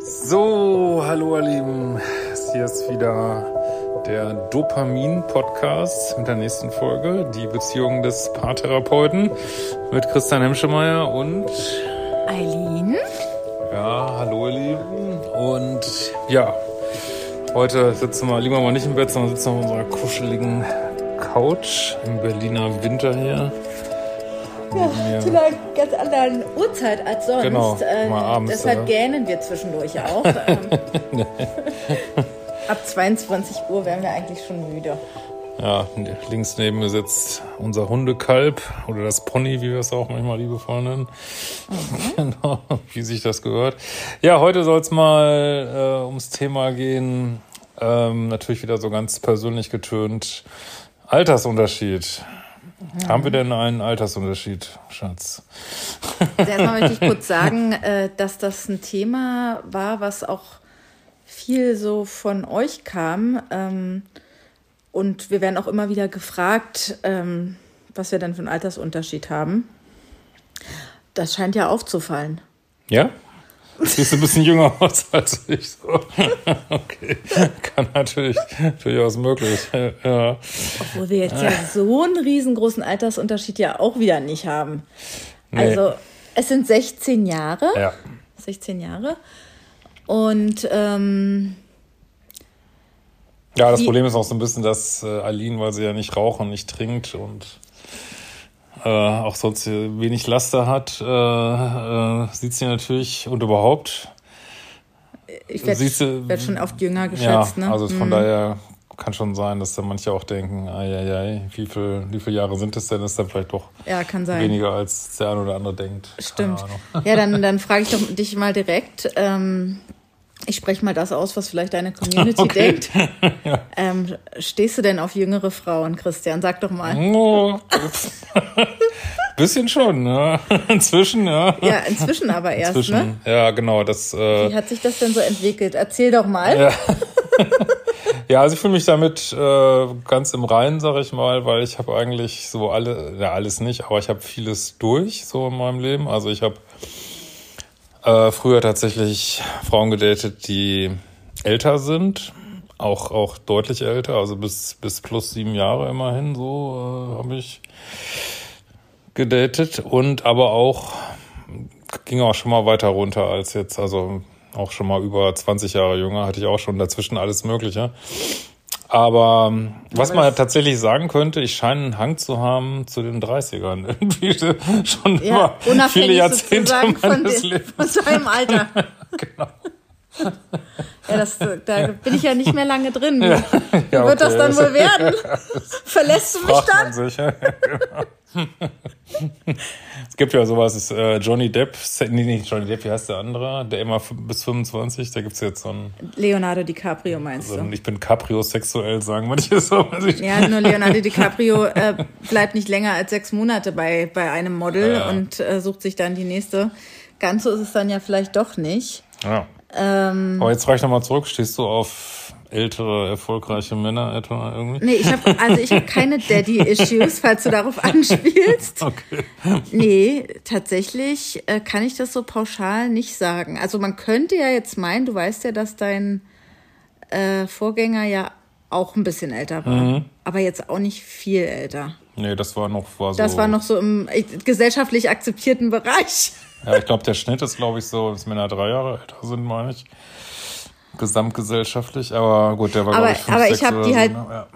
So, hallo ihr Lieben, hier ist wieder der Dopamin-Podcast mit der nächsten Folge, die Beziehung des Paartherapeuten mit Christian Hemschemeyer und Eileen. Ja, hallo ihr Lieben und ja, heute sitzen wir lieber mal nicht im Bett, sondern sitzen auf unserer kuscheligen Couch im Berliner Winter hier. Ja, zu einer ganz anderen Uhrzeit als sonst. Genau, Äh, mal abends, deshalb oder? gähnen wir zwischendurch auch. Ähm, Ab 22 Uhr wären wir eigentlich schon müde. Ja, links neben mir sitzt unser Hundekalb oder das Pony, wie wir es auch manchmal liebevoll nennen. Genau, wie sich das gehört. Ja, heute soll es mal äh, ums Thema gehen. Ähm, natürlich wieder so ganz persönlich getönt. Altersunterschied. Haben wir denn einen Altersunterschied, Schatz? Also erstmal möchte ich kurz sagen, äh, dass das ein Thema war, was auch viel so von euch kam. Ähm, Und wir werden auch immer wieder gefragt, ähm, was wir denn für einen Altersunterschied haben. Das scheint ja aufzufallen. Ja? Siehst du ein bisschen jünger aus als ich. So. Okay, kann natürlich durchaus möglich. Ja. Obwohl wir jetzt ja so einen riesengroßen Altersunterschied ja auch wieder nicht haben. Nee. Also es sind 16 Jahre. ja. 16 Jahre. Und ähm, Ja, das Problem ist auch so ein bisschen, dass äh, Aline, weil sie ja nicht raucht und nicht trinkt und äh, auch sonst wenig Laster hat, äh, äh, sieht sie natürlich und überhaupt. ich werde werd schon oft jünger Ja, geschätzt. ne? also von Mhm. daher kann schon sein, dass da manche auch denken, ai, ai, ai, wie, viel, wie viele Jahre sind es denn? Ist dann vielleicht doch Ja, weniger, als der eine oder andere denkt. Stimmt. Ja, dann, dann frage ich doch dich mal direkt. Ähm, ich spreche mal das aus, was vielleicht deine Community Okay. denkt. Ähm, stehst du denn auf jüngere Frauen, Christian? Sag doch mal. Oh, bisschen schon, ja. Inzwischen, ja. Ja, inzwischen aber erst, Inzwischen, ne? ja, genau. Das, äh, Wie hat sich das denn so entwickelt? Erzähl doch mal. Ja. ja, also ich fühle mich damit äh, ganz im Reinen, sag ich mal, weil ich habe eigentlich so alle, ja alles nicht, aber ich habe vieles durch so in meinem Leben. Also ich habe äh, früher tatsächlich Frauen gedatet, die älter sind, auch auch deutlich älter, also bis bis plus sieben Jahre immerhin so äh, habe ich gedatet und aber auch ging auch schon mal weiter runter als jetzt, also auch schon mal über 20 Jahre jünger, hatte ich auch schon dazwischen alles Mögliche. Aber ähm, was man tatsächlich sagen könnte, ich scheine einen Hang zu haben zu den 30ern. Irgendwie schon Ja, immer viele Jahrzehnte von, meines dem, Lebens. von seinem Alter. Genau. Ja, das, da bin ich ja nicht mehr lange drin. Ja, Wie wird das okay. dann wohl werden? Verlässt du mich Fragt man dann? sich. ja, genau. Es gibt ja sowas, ist, äh, Johnny Depp, nee, nicht Johnny Depp, wie heißt der andere? Der immer bis 25, da gibt's jetzt so ein, Leonardo DiCaprio meinst so du? ein ich bin capriosexuell, sagen manche so. weiß ich- Ja, nur Leonardo DiCaprio äh, bleibt nicht länger als sechs Monate bei, bei einem Model Ja. und äh, sucht sich dann die nächste. Ganz so ist es dann ja vielleicht doch nicht. Ja. Ähm, Aber jetzt frage ich nochmal zurück, stehst du auf ältere, erfolgreiche Männer etwa irgendwie? nee, ich habe also ich habe keine Daddy-Issues, falls du darauf anspielst. Okay. Nee, tatsächlich äh, kann ich das so pauschal nicht sagen. Also man könnte ja jetzt meinen, du weißt ja, dass dein äh, Vorgänger ja auch ein bisschen älter war, Mhm. aber jetzt auch nicht viel älter. Nee, das war noch, war so. Das war noch so im äh, gesellschaftlich akzeptierten Bereich. Ja, ich glaube, der Schnitt ist, glaube ich, so, dass Männer drei Jahre älter sind, meine ich. Gesamtgesellschaftlich, aber gut, der war, Aber- glaube ich, fünf, aber ich sechs hab oder die so, halt- ne? ja.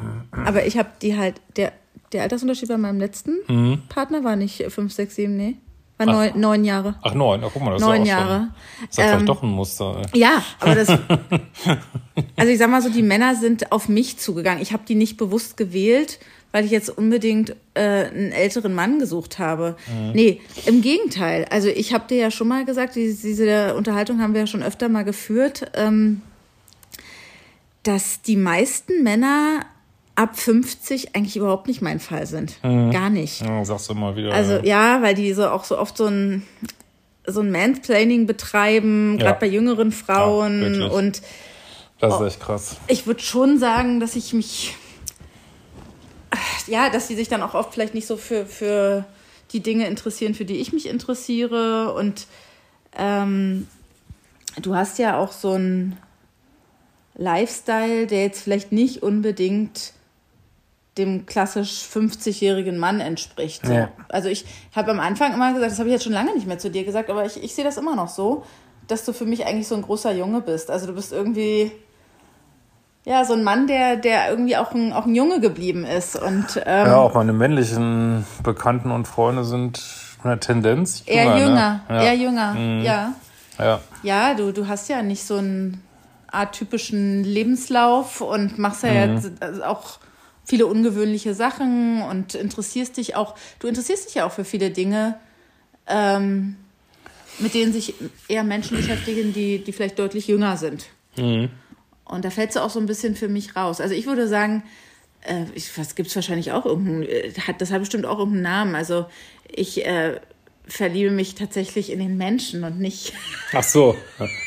Aber ich habe die halt, der, der Altersunterschied bei meinem letzten Mhm. Partner war nicht fünf, sechs, sieben, nee. War neun, neun Jahre. Ach, neun, ach, guck mal, das Neun ist ja auch Jahre. Schon, ist ja vielleicht Ähm, doch ein Muster. Ey. Ja, aber das. also ich sag mal so, die Männer sind auf mich zugegangen. Ich habe die nicht bewusst gewählt, weil ich jetzt unbedingt äh, einen älteren Mann gesucht habe. Nee, im Gegenteil. Also ich habe dir ja schon mal gesagt, diese, diese Unterhaltung haben wir ja schon öfter mal geführt, ähm, dass die meisten Männer ab 50 eigentlich überhaupt nicht mein Fall sind. Gar nicht. Ja, sagst du immer wieder. Also ja. ja, weil die so auch so oft so ein so ein Mansplaining betreiben, Ja. gerade bei jüngeren Ja, Frauen. wirklich. und Das ist echt krass. ich würde schon sagen, dass ich mich ja, dass sie sich dann auch oft vielleicht nicht so für, für die Dinge interessieren, für die ich mich interessiere. Und ähm, du hast ja auch so einen Lifestyle, der jetzt vielleicht nicht unbedingt dem klassisch 50-jährigen Mann entspricht. Ja. Also ich habe am Anfang immer gesagt, das habe ich jetzt schon lange nicht mehr zu dir gesagt, aber ich, ich sehe das immer noch so, dass du für mich eigentlich so ein großer Junge bist. Also du bist irgendwie ja, so ein Mann, der, der irgendwie auch ein, auch ein Junge geblieben ist. Und, ähm, ja, auch meine männlichen Bekannten und Freunde sind eine Tendenz. Eher jünger, ne? ja. eher jünger, mhm. ja. Ja, ja du, du hast ja nicht so einen atypischen Lebenslauf und machst ja mhm. jetzt also auch viele ungewöhnliche Sachen und interessierst dich auch, du interessierst dich ja auch für viele Dinge, ähm, mit denen sich eher Menschen beschäftigen, die, die vielleicht deutlich jünger sind. Mhm. Und da fällt sie auch so ein bisschen für mich raus. Also ich würde sagen, äh, ich, was gibt es wahrscheinlich auch irgendeinen, äh, hat, das hat bestimmt auch irgendeinen Namen. Also ich äh, verliebe mich tatsächlich in den Menschen und nicht. Ach so,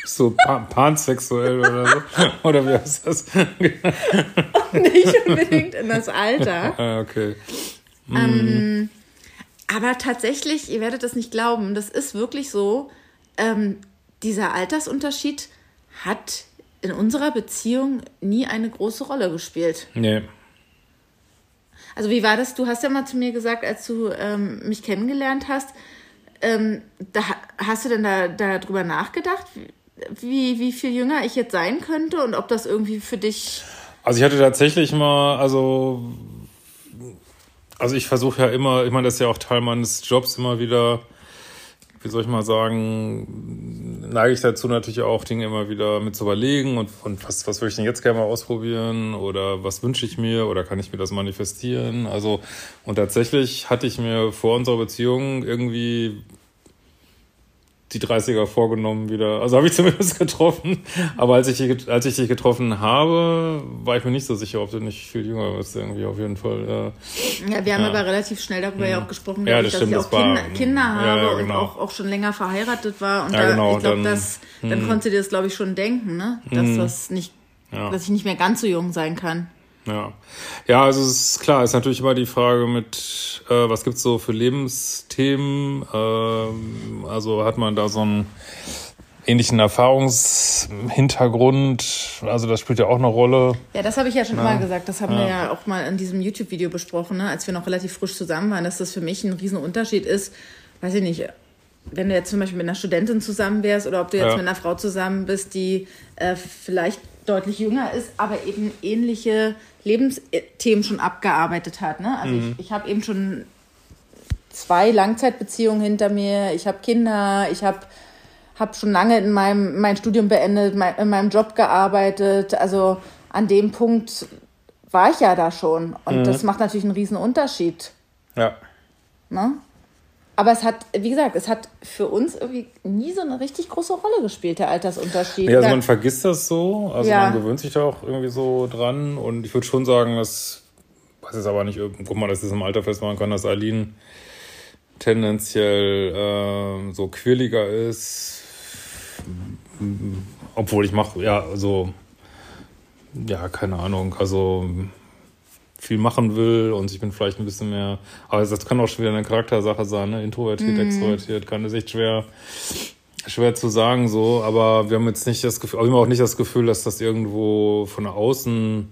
so pan pansexuell oder so. Oder wie heißt das? nicht unbedingt in das Alter. Ah, okay. Mm. Ähm, aber tatsächlich, ihr werdet das nicht glauben, das ist wirklich so, ähm, dieser Altersunterschied hat in unserer Beziehung nie eine große Rolle gespielt. Nee. Also wie war das? Du hast ja mal zu mir gesagt, als du ähm, mich kennengelernt hast, ähm, da, hast du denn da darüber nachgedacht, wie, wie viel jünger ich jetzt sein könnte und ob das irgendwie für dich. Also ich hatte tatsächlich mal, also also ich versuche ja immer, ich meine, das ist ja auch Teil meines Jobs, immer wieder wie soll ich mal sagen, neige ich dazu natürlich auch, Dinge immer wieder mit zu überlegen und, und was, was würde ich denn jetzt gerne mal ausprobieren oder was wünsche ich mir oder kann ich mir das manifestieren? Also, und tatsächlich hatte ich mir vor unserer Beziehung irgendwie die 30er vorgenommen wieder. Also habe ich zumindest getroffen. Aber als ich, als ich dich getroffen habe, war ich mir nicht so sicher, ob du nicht viel jünger bist, irgendwie auf jeden Fall. Ja, wir haben ja. aber relativ schnell darüber ja auch gesprochen, ja, das ich, stimmt, dass ich auch Kinder, Kinder habe ja, genau. und auch, auch schon länger verheiratet war. Und da, genau, ich glaube, dann, dann hm. konntest du dir das, glaube ich, schon denken, ne? Dass hm. das nicht, dass ich nicht mehr ganz so jung sein kann. Ja. Ja, also es ist klar, ist natürlich immer die Frage mit, äh, was gibt's so für Lebensthemen? Ähm, also hat man da so einen ähnlichen Erfahrungshintergrund? Also das spielt ja auch eine Rolle. Ja, das habe ich ja schon ja. immer gesagt. Das haben ja. wir ja auch mal in diesem YouTube-Video besprochen, ne? als wir noch relativ frisch zusammen waren, dass das für mich ein Riesenunterschied ist. Weiß ich nicht, wenn du jetzt zum Beispiel mit einer Studentin zusammen wärst oder ob du jetzt ja. mit einer Frau zusammen bist, die äh, vielleicht deutlich jünger ist, aber eben ähnliche Lebensthemen schon abgearbeitet hat. Ne? Also mhm. ich, ich habe eben schon zwei Langzeitbeziehungen hinter mir, ich habe Kinder, ich habe hab schon lange in meinem mein Studium beendet, mein, in meinem Job gearbeitet. Also an dem Punkt war ich ja da schon. Und mhm. das macht natürlich einen riesen Unterschied. Ja. Ne? Aber es hat, wie gesagt, es hat für uns irgendwie nie so eine richtig große Rolle gespielt, der Altersunterschied. Ja, also man vergisst das so, also ja. man gewöhnt sich da auch irgendwie so dran und ich würde schon sagen, dass, weiß es aber nicht, guck mal, dass es im Alter festmachen kann, dass Aline tendenziell äh, so quirliger ist, obwohl ich mache, ja, so, ja, keine Ahnung, also viel machen will und ich bin vielleicht ein bisschen mehr, aber das kann auch schon wieder eine Charaktersache sein, ne? introvertiert, mm. extrovertiert, kann es echt schwer, schwer zu sagen so, aber wir haben jetzt nicht das Gefühl, wir haben auch nicht das Gefühl, dass das irgendwo von außen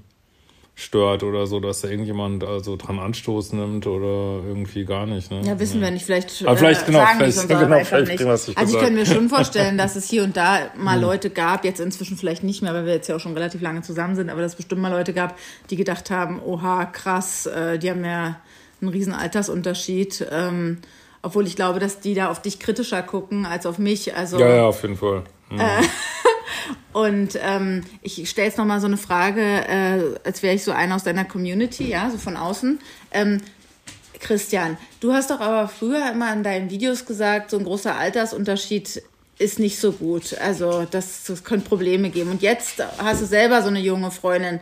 stört oder so, dass da irgendjemand also dran Anstoß nimmt oder irgendwie gar nicht. Ne? Ja, wissen ja. wir nicht. Vielleicht, Aber vielleicht äh, genau, sagen vielleicht, genau, vielleicht nicht. Ich also ich kann mir schon vorstellen, dass es hier und da mal hm. Leute gab, jetzt inzwischen vielleicht nicht mehr, weil wir jetzt ja auch schon relativ lange zusammen sind, aber dass es bestimmt mal Leute gab, die gedacht haben, oha, krass, äh, die haben ja einen riesen Altersunterschied. Ähm, obwohl ich glaube, dass die da auf dich kritischer gucken als auf mich. Also, ja, ja, auf jeden Fall. Mhm. Äh, und ähm, ich stelle jetzt nochmal so eine Frage, äh, als wäre ich so einer aus deiner Community, ja, so von außen. Ähm, Christian, du hast doch aber früher immer in deinen Videos gesagt, so ein großer Altersunterschied ist nicht so gut. Also das, das könnte Probleme geben. Und jetzt hast du selber so eine junge Freundin.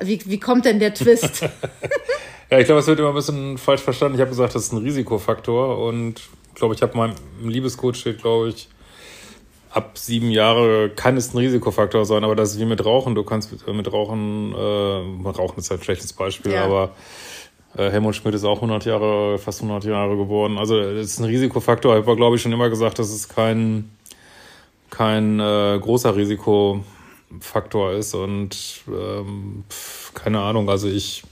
Wie, wie kommt denn der Twist? ja, ich glaube, es wird immer ein bisschen falsch verstanden. Ich habe gesagt, das ist ein Risikofaktor. Und ich glaube, ich habe im Liebescoach steht, glaube ich, ab sieben Jahre kann es ein Risikofaktor sein, aber das ist wie mit Rauchen. Du kannst mit, mit Rauchen, äh, Rauchen ist halt ein schlechtes Beispiel, ja. aber äh, Helmut Schmidt ist auch 100 Jahre, fast 100 Jahre geworden. Also das ist ein Risikofaktor. Ich habe, glaube ich, schon immer gesagt, das ist kein kein äh, großer Risikofaktor ist und ähm, keine Ahnung, also ich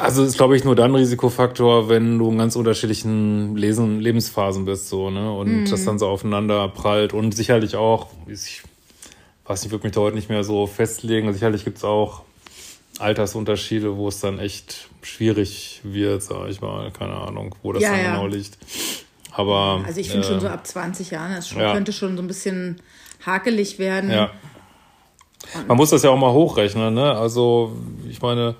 also ist, glaube ich, nur dann Risikofaktor, wenn du in ganz unterschiedlichen Lesen, Lebensphasen bist, so, ne? Und mm. das dann so aufeinander prallt. Und sicherlich auch, ich weiß nicht, würde mich da heute nicht mehr so festlegen. Sicherlich gibt es auch Altersunterschiede, wo es dann echt schwierig wird, sag ich mal. Keine Ahnung, wo das ja, dann ja. genau liegt. Aber. Also ich finde äh, schon so ab 20 Jahren, das schon, ja. könnte schon so ein bisschen hakelig werden. Ja. Man muss das ja auch mal hochrechnen, ne? Also, ich meine,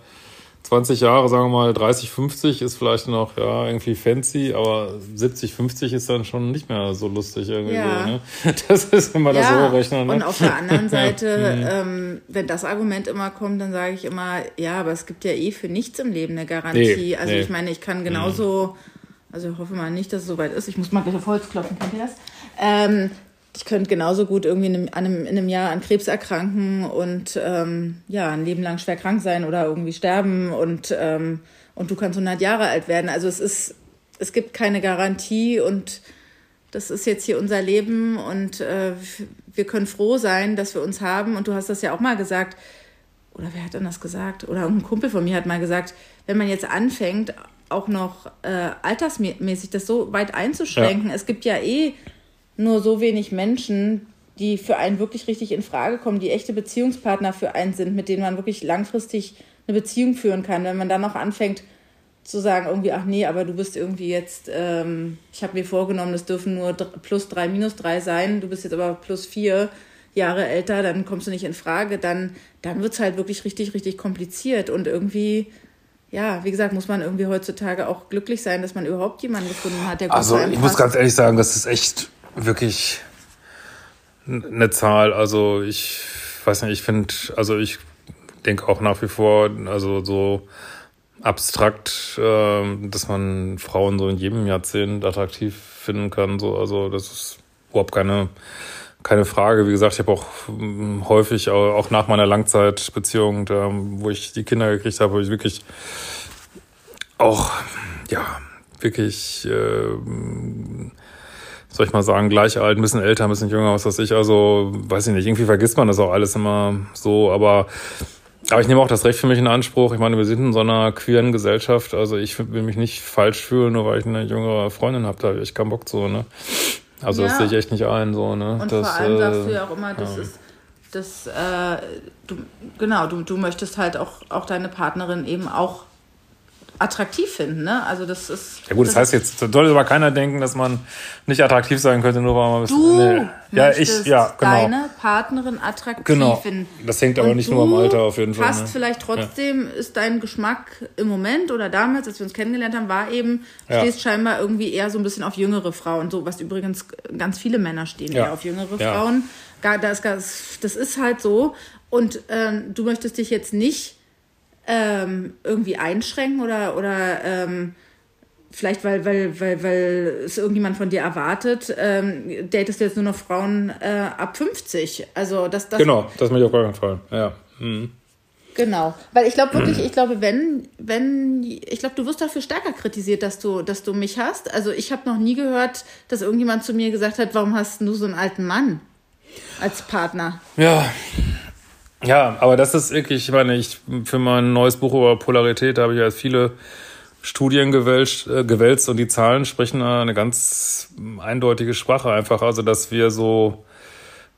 20 Jahre, sagen wir mal 30, 50 ist vielleicht noch ja irgendwie fancy, aber 70, 50 ist dann schon nicht mehr so lustig irgendwie ja. so. Ne? Das ist immer ja. das Hochrechnen. Ne? Und auf der anderen Seite, mhm. ähm, wenn das Argument immer kommt, dann sage ich immer, ja, aber es gibt ja eh für nichts im Leben eine Garantie. Nee, also nee. ich meine, ich kann genauso, also ich hoffe mal nicht, dass es soweit ist. Ich muss mal gleich auf Holz klopfen, kennt ihr das? Ähm, ich könnte genauso gut irgendwie in einem, in einem Jahr an Krebs erkranken und ähm, ja, ein Leben lang schwer krank sein oder irgendwie sterben und, ähm, und du kannst 100 Jahre alt werden. Also es ist, es gibt keine Garantie und das ist jetzt hier unser Leben und äh, wir können froh sein, dass wir uns haben. Und du hast das ja auch mal gesagt, oder wer hat denn das gesagt? Oder ein Kumpel von mir hat mal gesagt, wenn man jetzt anfängt, auch noch äh, altersmäßig das so weit einzuschränken, ja. es gibt ja eh nur so wenig Menschen, die für einen wirklich richtig in Frage kommen, die echte Beziehungspartner für einen sind, mit denen man wirklich langfristig eine Beziehung führen kann. Wenn man dann noch anfängt zu sagen, irgendwie, ach nee, aber du bist irgendwie jetzt, ähm, ich habe mir vorgenommen, das dürfen nur plus drei, minus drei sein, du bist jetzt aber plus vier Jahre älter, dann kommst du nicht in Frage, dann, dann wird es halt wirklich richtig, richtig kompliziert und irgendwie ja, wie gesagt, muss man irgendwie heutzutage auch glücklich sein, dass man überhaupt jemanden gefunden hat, der gut Also ich muss ganz ehrlich sagen, das ist echt wirklich eine Zahl. Also ich weiß nicht, ich finde, also ich denke auch nach wie vor, also so abstrakt, äh, dass man Frauen so in jedem Jahrzehnt attraktiv finden kann. So, also das ist überhaupt keine keine Frage. Wie gesagt, ich habe auch hm, häufig, auch nach meiner Langzeitbeziehung, wo ich die Kinder gekriegt habe, habe ich wirklich auch, ja, wirklich äh, soll ich mal sagen, gleich alt, ein bisschen älter, ein bisschen jünger, was weiß ich. Also, weiß ich nicht, irgendwie vergisst man das auch alles immer so, aber aber ich nehme auch das Recht für mich in Anspruch. Ich meine, wir sind in so einer queeren Gesellschaft. Also ich will mich nicht falsch fühlen, nur weil ich eine jüngere Freundin habe. Da habe ich keinen Bock so, ne? Also ja. das sehe ich echt nicht ein, so, ne? Und das, vor allem sagst du ja auch immer, das ja. ist das, äh, du, genau, du, du möchtest halt auch, auch deine Partnerin eben auch attraktiv finden. Ne? Also das ist. Ja gut, das, das heißt jetzt, soll aber keiner denken, dass man nicht attraktiv sein könnte, nur weil man ein bisschen. Nee. Ja, ich, ja, genau. deine Partnerin attraktiv genau. finden. Das hängt aber Und nicht nur am Alter auf jeden Fall. Passt ne? vielleicht trotzdem, ja. ist dein Geschmack im Moment oder damals, als wir uns kennengelernt haben, war eben, ja. stehst scheinbar irgendwie eher so ein bisschen auf jüngere Frauen. So, was übrigens ganz viele Männer stehen ja. eher auf jüngere Frauen. Das, das ist halt so. Und ähm, du möchtest dich jetzt nicht ähm, irgendwie einschränken oder, oder ähm, vielleicht weil, weil, weil, weil es irgendjemand von dir erwartet, ähm, datest du jetzt nur noch Frauen äh, ab 50. Also das, das Genau, das möchte ich auf gar keinen Fall. Ja. Mhm. Genau, weil ich glaube wirklich, ich glaube, wenn, wenn, ich glaube, du wirst dafür stärker kritisiert, dass du, dass du mich hast. Also ich habe noch nie gehört, dass irgendjemand zu mir gesagt hat, warum hast du so einen alten Mann als Partner? Ja, ja, aber das ist wirklich, ich meine, ich für mein neues Buch über Polarität habe ich ja viele Studien gewälzt, äh, gewälzt und die Zahlen sprechen eine ganz eindeutige Sprache einfach. Also, dass wir so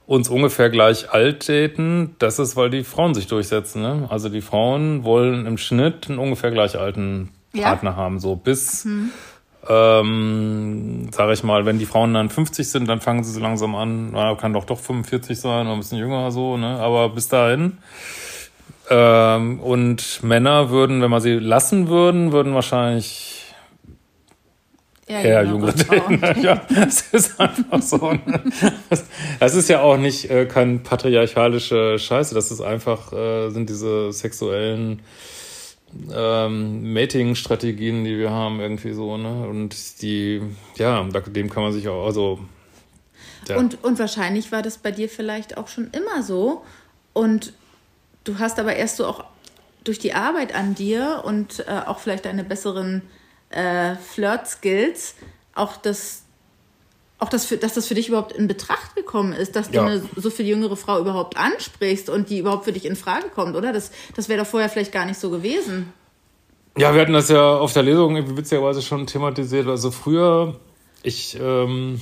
uns ungefähr gleich alt daten, das ist, weil die Frauen sich durchsetzen. Ne? Also die Frauen wollen im Schnitt einen ungefähr gleich alten Partner ja. haben, so bis mhm ähm, sage ich mal, wenn die Frauen dann 50 sind, dann fangen sie so langsam an, na, kann doch doch 45 sein oder ein bisschen jünger so, ne? Aber bis dahin. Ähm, und Männer würden, wenn man sie lassen würden, würden wahrscheinlich ja, eher jüngere daten. ja, das ist einfach so. Ne? Das ist ja auch nicht äh, kein patriarchalische Scheiße, das ist einfach, äh, sind diese sexuellen ähm, Mating-Strategien, die wir haben, irgendwie so, ne? Und die, ja, dem kann man sich auch, also. Ja. Und, und wahrscheinlich war das bei dir vielleicht auch schon immer so. Und du hast aber erst so auch durch die Arbeit an dir und äh, auch vielleicht deine besseren äh, Flirt-Skills auch das auch, dass, für, dass das für dich überhaupt in Betracht gekommen ist, dass du Ja. eine so viel jüngere Frau überhaupt ansprichst und die überhaupt für dich in Frage kommt, oder? Das, das wäre doch vorher vielleicht gar nicht so gewesen. Ja, wir hatten das ja auf der Lesung irgendwie witzigerweise schon thematisiert. Also früher, ich ähm,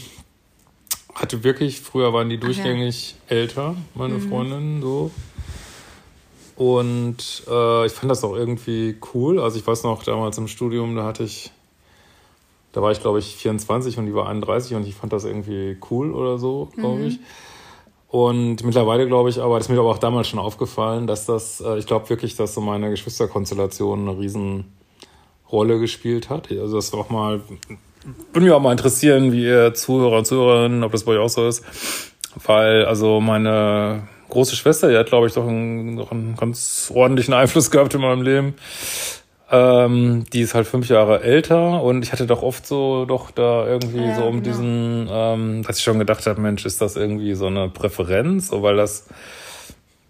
hatte wirklich, früher waren die. Mhm. durchgängig älter, meine Freundinnen, so. Und äh, ich fand das auch irgendwie cool. Also ich weiß noch, damals im Studium, da hatte ich, da war ich glaube ich 24 und die war 31 und ich fand das irgendwie cool oder so, glaube Mhm. ich. Und mittlerweile glaube ich aber, das ist mir aber auch damals schon aufgefallen, dass das, äh, ich glaube wirklich, dass so meine Geschwisterkonstellation eine Riesenrolle gespielt hat. Also das war auch mal, würde mich auch mal interessieren, wie ihr Zuhörer und Zuhörerinnen, ob das bei euch auch so ist. Weil, also meine große Schwester, die hat, glaube ich, doch einen, doch einen ganz ordentlichen Einfluss gehabt in meinem Leben. Ähm, die ist halt fünf Jahre älter und ich hatte doch oft so, doch da irgendwie Ja, so um genau. diesen, ähm, dass ich schon gedacht habe, Mensch, ist das irgendwie so eine Präferenz? So, weil das,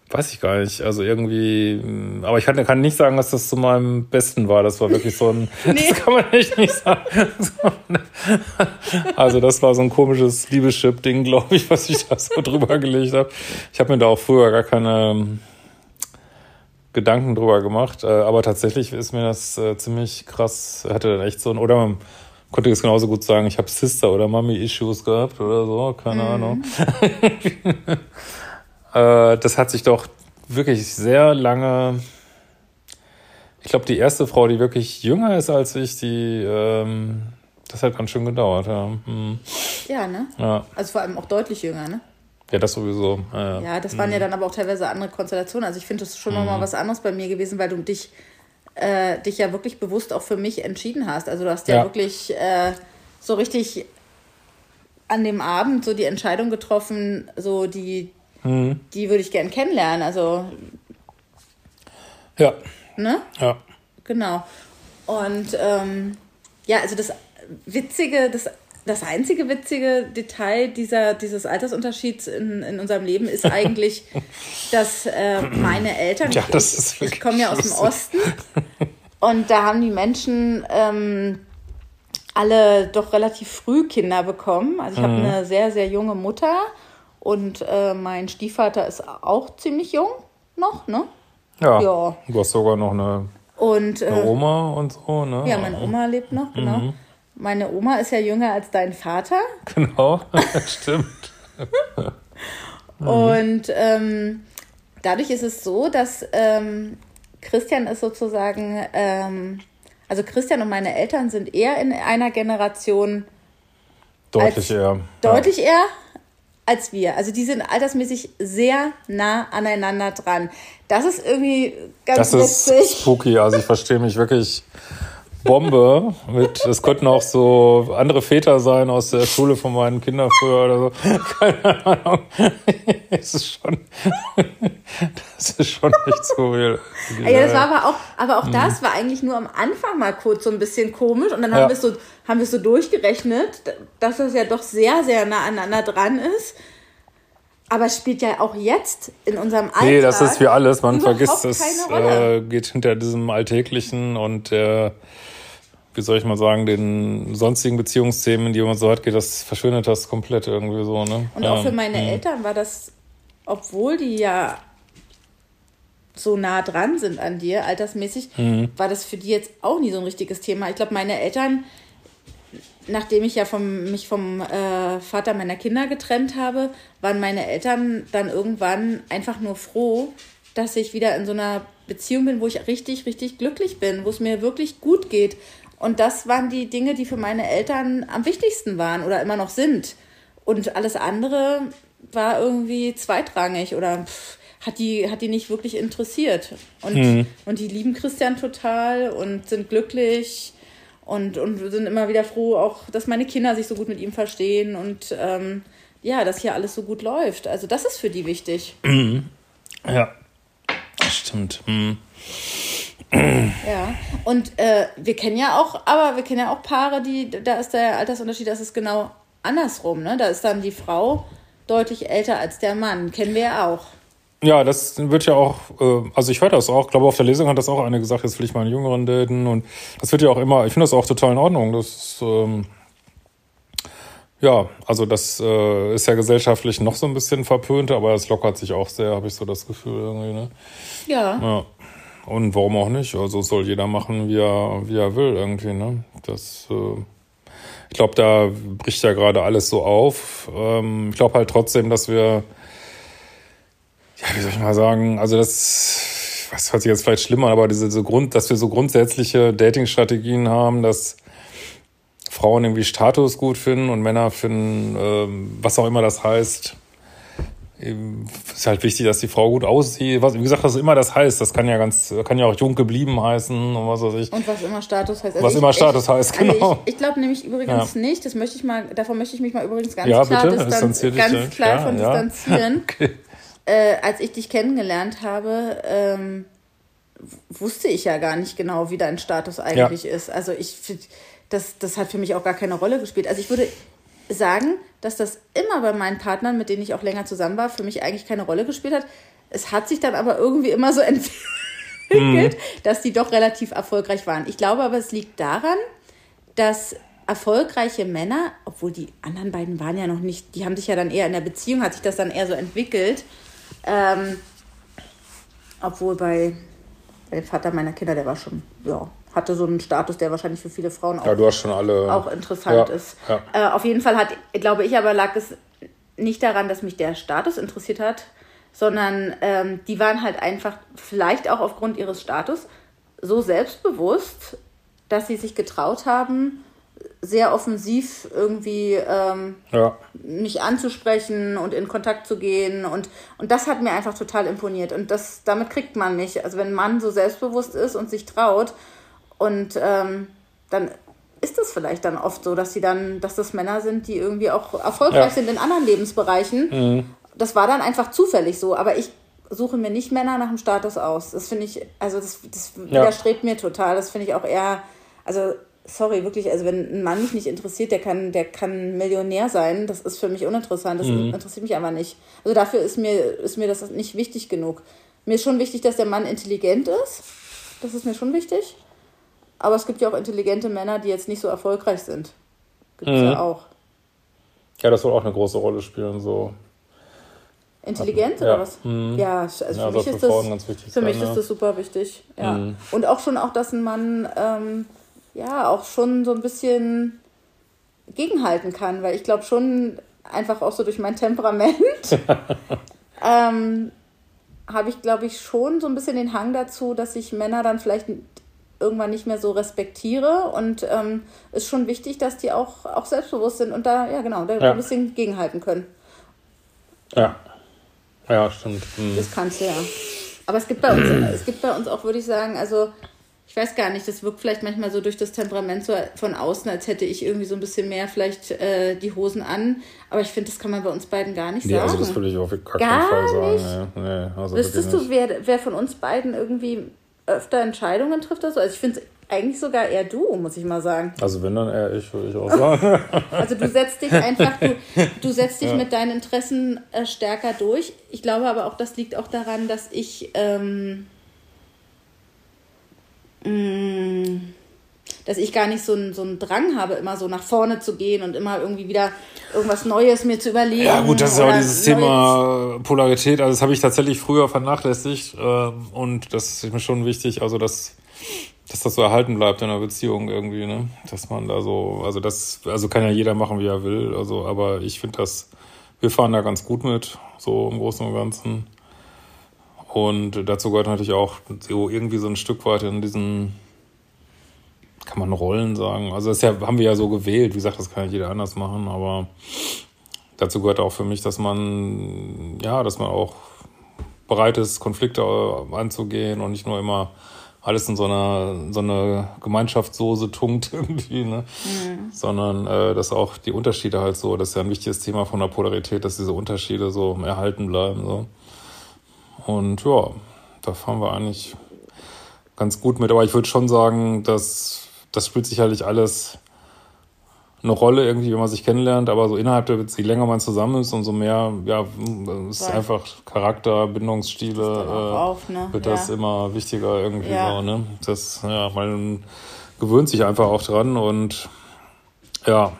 weiß ich gar nicht, also irgendwie, mh, aber ich kann, kann nicht sagen, dass das zu meinem Besten war. Das war wirklich so ein, das kann man echt nicht sagen. So, also das war so ein komisches Liebeschip-Ding, glaube ich, was ich da so drüber gelegt habe. Ich habe mir da auch früher gar keine Gedanken drüber gemacht, äh, aber tatsächlich ist mir das äh, ziemlich krass, hatte dann echt so ein, oder man konnte jetzt genauso gut sagen, ich habe Sister- oder Mommy-Issues gehabt oder so, keine Ahnung. äh, das hat sich doch wirklich sehr lange, ich glaube, die erste Frau, die wirklich jünger ist als ich, die, ähm, das hat ganz schön gedauert, ja. Hm. Ja, ne? Ja, Also vor allem auch deutlich jünger, ne? Ja das sowieso. Ja, ja. Das waren ja dann aber auch teilweise andere Konstellationen. Also ich finde, das ist schon nochmal was anderes bei mir gewesen, weil du dich, äh, dich ja wirklich bewusst auch für mich entschieden hast. Also du hast ja, Ja. wirklich äh, so richtig an dem Abend so die Entscheidung getroffen, so die, Mhm. die würde ich gern kennenlernen. Also, ja, ne? ja. Genau. Und ähm, ja, also das Witzige, das, das einzige witzige Detail dieser, dieses Altersunterschieds in, in unserem Leben ist eigentlich, dass äh, meine Eltern, Ja, ich, ich komme ja aus dem. Osten und da haben die Menschen ähm, alle doch relativ früh Kinder bekommen. Also ich habe Mhm. eine sehr, sehr junge Mutter und äh, mein Stiefvater ist auch ziemlich jung noch, ne? Ja. Ja. Du hast sogar noch eine, Und äh, eine Oma und so, ne? ja, meine Oma lebt noch, genau. Mhm. Meine Oma ist ja jünger als dein Vater. Genau, stimmt. Und ähm, dadurch ist es so, dass ähm, Christian ist sozusagen, ähm, also Christian und meine Eltern sind eher in einer Generation Deutlich eher. deutlich eher als wir. Also die sind altersmäßig sehr nah aneinander dran. Das ist irgendwie ganz Das ist witzig. spooky. Also ich verstehe mich wirklich Bombe mit, es könnten auch so andere Väter sein aus der Schule von meinen Kindern früher oder so. Keine Ahnung. Es ist schon, das ist schon echt skurril. Ja, das war aber auch, aber auch das war eigentlich nur am Anfang mal kurz so ein bisschen komisch und dann haben Ja. wir es so, haben wir es so durchgerechnet, dass das ja doch sehr, sehr nah aneinander dran ist. Aber es spielt ja auch jetzt in unserem Alltag. Nee, das ist wie alles. Man vergisst es, äh, geht hinter diesem Alltäglichen und der, wie soll ich mal sagen, den sonstigen Beziehungsthemen, die man so hat, geht das, verschwindet das komplett irgendwie so, ne? Und ja. auch für meine Eltern war das, obwohl die ja so nah dran sind an dir, altersmäßig, Mhm. war das für die jetzt auch nie so ein richtiges Thema. Ich glaube, meine Eltern, nachdem ich ja vom, mich vom äh, Vater meiner Kinder getrennt habe, waren meine Eltern dann irgendwann einfach nur froh, dass ich wieder in so einer Beziehung bin, wo ich richtig, richtig glücklich bin, wo es mir wirklich gut geht. Und das waren die Dinge, die für meine Eltern am wichtigsten waren oder immer noch sind. Und alles andere war irgendwie zweitrangig oder pff, hat die, hat die nicht wirklich interessiert. Und, und die lieben Christian total und sind glücklich und, und sind immer wieder froh, auch, dass meine Kinder sich so gut mit ihm verstehen und ähm, ja, dass hier alles so gut läuft. Also das ist für die wichtig. Ja, stimmt. Hm. Ja. Und äh, wir kennen ja auch, aber wir kennen ja auch Paare, die, da ist der Altersunterschied, das ist genau andersrum, ne? Da ist dann die Frau deutlich älter als der Mann. Kennen wir ja auch. Ja, das wird ja auch, äh, also ich höre das auch, ich glaube auf der Lesung hat das auch eine gesagt, jetzt will ich mal einen Jüngeren daten und das wird ja auch immer, ich finde das auch total in Ordnung. Das ist, ähm, ja, also das äh, ist ja gesellschaftlich noch so ein bisschen verpönt, aber es lockert sich auch sehr, habe ich so das Gefühl irgendwie. Ne? Ja. ja. Und warum auch nicht? Also soll jeder machen, wie er, wie er will irgendwie. Ne? Das, äh, ich glaube, da bricht ja gerade alles so auf. Ähm, ich glaube halt trotzdem, dass wir, ja, wie soll ich mal sagen, also das, was hört sich jetzt vielleicht schlimmer, aber diese so Grund, dass wir so grundsätzliche Dating-Strategien haben, dass Frauen irgendwie Status gut finden und Männer finden, ähm, was auch immer das heißt, ist halt wichtig, dass die Frau gut aussieht. Was, wie gesagt, was immer das heißt, das kann ja ganz, kann ja auch jung geblieben heißen und was weiß ich. Und was immer Status heißt. Also was ich, immer Status ich, heißt, genau. Also ich, ich glaube nämlich übrigens ja. nicht, das möchte ich mal, davon möchte ich mich mal übrigens ganz ja, klar, bitte? Distanz, ganz klar ja, von distanzieren. okay. Äh, als ich dich kennengelernt habe, ähm, wusste ich ja gar nicht genau, wie dein Status eigentlich ist. Also ich, das, das hat für mich auch gar keine Rolle gespielt. Also ich würde sagen, dass das immer bei meinen Partnern, mit denen ich auch länger zusammen war, für mich eigentlich keine Rolle gespielt hat. Es hat sich dann aber irgendwie immer so entwickelt, mhm. dass die doch relativ erfolgreich waren. Ich glaube aber, es liegt daran, dass erfolgreiche Männer, obwohl die anderen beiden waren ja noch nicht, die haben sich ja dann eher in der Beziehung, hat sich das dann eher so entwickelt. Ähm, obwohl bei, bei dem Vater meiner Kinder, der war schon, ja, hatte so einen Status, der wahrscheinlich für viele Frauen auch, ja, alle, auch interessant ja, ist. Ja. Äh, auf jeden Fall hat, glaube ich, aber lag es nicht daran, dass mich der Status interessiert hat, sondern ähm, die waren halt einfach, vielleicht auch aufgrund ihres Status, so selbstbewusst, dass sie sich getraut haben, sehr offensiv irgendwie ähm, ja. mich anzusprechen und in Kontakt zu gehen. Und, und das hat mir einfach total imponiert. Und das, damit kriegt man nicht. Also wenn ein Mann so selbstbewusst ist und sich traut und ähm, dann ist es vielleicht dann oft so, dass sie dann, dass das Männer sind, die irgendwie auch erfolgreich ja. sind in anderen Lebensbereichen. Mhm. Das war dann einfach zufällig so, aber ich suche mir nicht Männer nach dem Status aus. Das finde ich, also das, das ja. widerstrebt mir total. Das finde ich auch eher, also sorry, wirklich, also wenn ein Mann mich nicht interessiert, der kann, der kann Millionär sein, das ist für mich uninteressant, das mhm. interessiert mich aber nicht. Also dafür ist mir, ist mir das nicht wichtig genug. Mir ist schon wichtig, dass der Mann intelligent ist. Das ist mir schon wichtig. Aber es gibt ja auch intelligente Männer, die jetzt nicht so erfolgreich sind. Gibt es mhm. ja auch. Ja, das soll auch eine große Rolle spielen, so. Intelligent oder ja. was? Mhm. Ja, also ja, für mich ist das, für sein, mich ja. ist das super wichtig. Ja. Mhm. Und auch schon auch, dass ein Mann ähm, ja auch schon so ein bisschen gegenhalten kann, weil ich glaube schon einfach auch so durch mein Temperament ähm, habe ich glaube ich schon so ein bisschen den Hang dazu, dass ich Männer dann vielleicht irgendwann nicht mehr so respektiere. Und ähm, ist schon wichtig, dass die auch, auch selbstbewusst sind und da, ja genau, da ja. ein bisschen gegenhalten können. Ja. Ja, stimmt. Mhm. Das kannst du ja. Aber es gibt bei uns, es gibt bei uns auch, würde ich sagen, also ich weiß gar nicht, das wirkt vielleicht manchmal so durch das Temperament so von außen, als hätte ich irgendwie so ein bisschen mehr vielleicht äh, die Hosen an. Aber ich finde, das kann man bei uns beiden gar nicht nee, sagen. Also das würde ich auf gar keinen Fall sagen. Nee, nee, also Wüsstest du, wer, wer von uns beiden irgendwie öfter Entscheidungen trifft das? Also ich finde es eigentlich sogar eher du, muss ich mal sagen. Also wenn dann eher ich, würde ich auch sagen. also du setzt dich einfach, du, du setzt dich ja. mit deinen Interessen äh, stärker durch. Ich glaube aber auch, das liegt auch daran, dass ich ähm, mh, mm, dass ich gar nicht so einen, so einen Drang habe, immer so nach vorne zu gehen und immer irgendwie wieder irgendwas Neues mir zu überlegen. Ja, gut, das ist auch dieses Thema Polarität. Also, das habe ich tatsächlich früher vernachlässigt. Ähm, und das ist mir schon wichtig, also, dass, dass das so erhalten bleibt in einer Beziehung irgendwie, ne? Dass man da so, also, das, also kann ja jeder machen, wie er will. Also, aber ich finde das, wir fahren da ganz gut mit, so im Großen und Ganzen. Und dazu gehört natürlich auch so irgendwie so ein Stück weit in diesen kann man Rollen sagen. Also das ja, haben wir ja so gewählt. Wie gesagt, das kann ja jeder anders machen, aber dazu gehört auch für mich, dass man, ja, dass man auch bereit ist, Konflikte anzugehen und nicht nur immer alles in so einer so eine Gemeinschaftssoße tunkt irgendwie, ne? Mhm. Sondern äh, dass auch die Unterschiede halt so, das ist ja ein wichtiges Thema von der Polarität, dass diese Unterschiede so erhalten bleiben. So. Und ja, da fahren wir eigentlich ganz gut mit. Aber ich würde schon sagen, dass das spielt sicherlich alles eine Rolle irgendwie, wenn man sich kennenlernt, aber so innerhalb der Beziehung, je länger man zusammen ist, umso mehr, ja, ist Weil einfach Charakter, Bindungsstile, äh, auf, ne? wird das ja. immer wichtiger irgendwie ja. so, ne? Das, ja, man gewöhnt sich einfach auch dran und ja.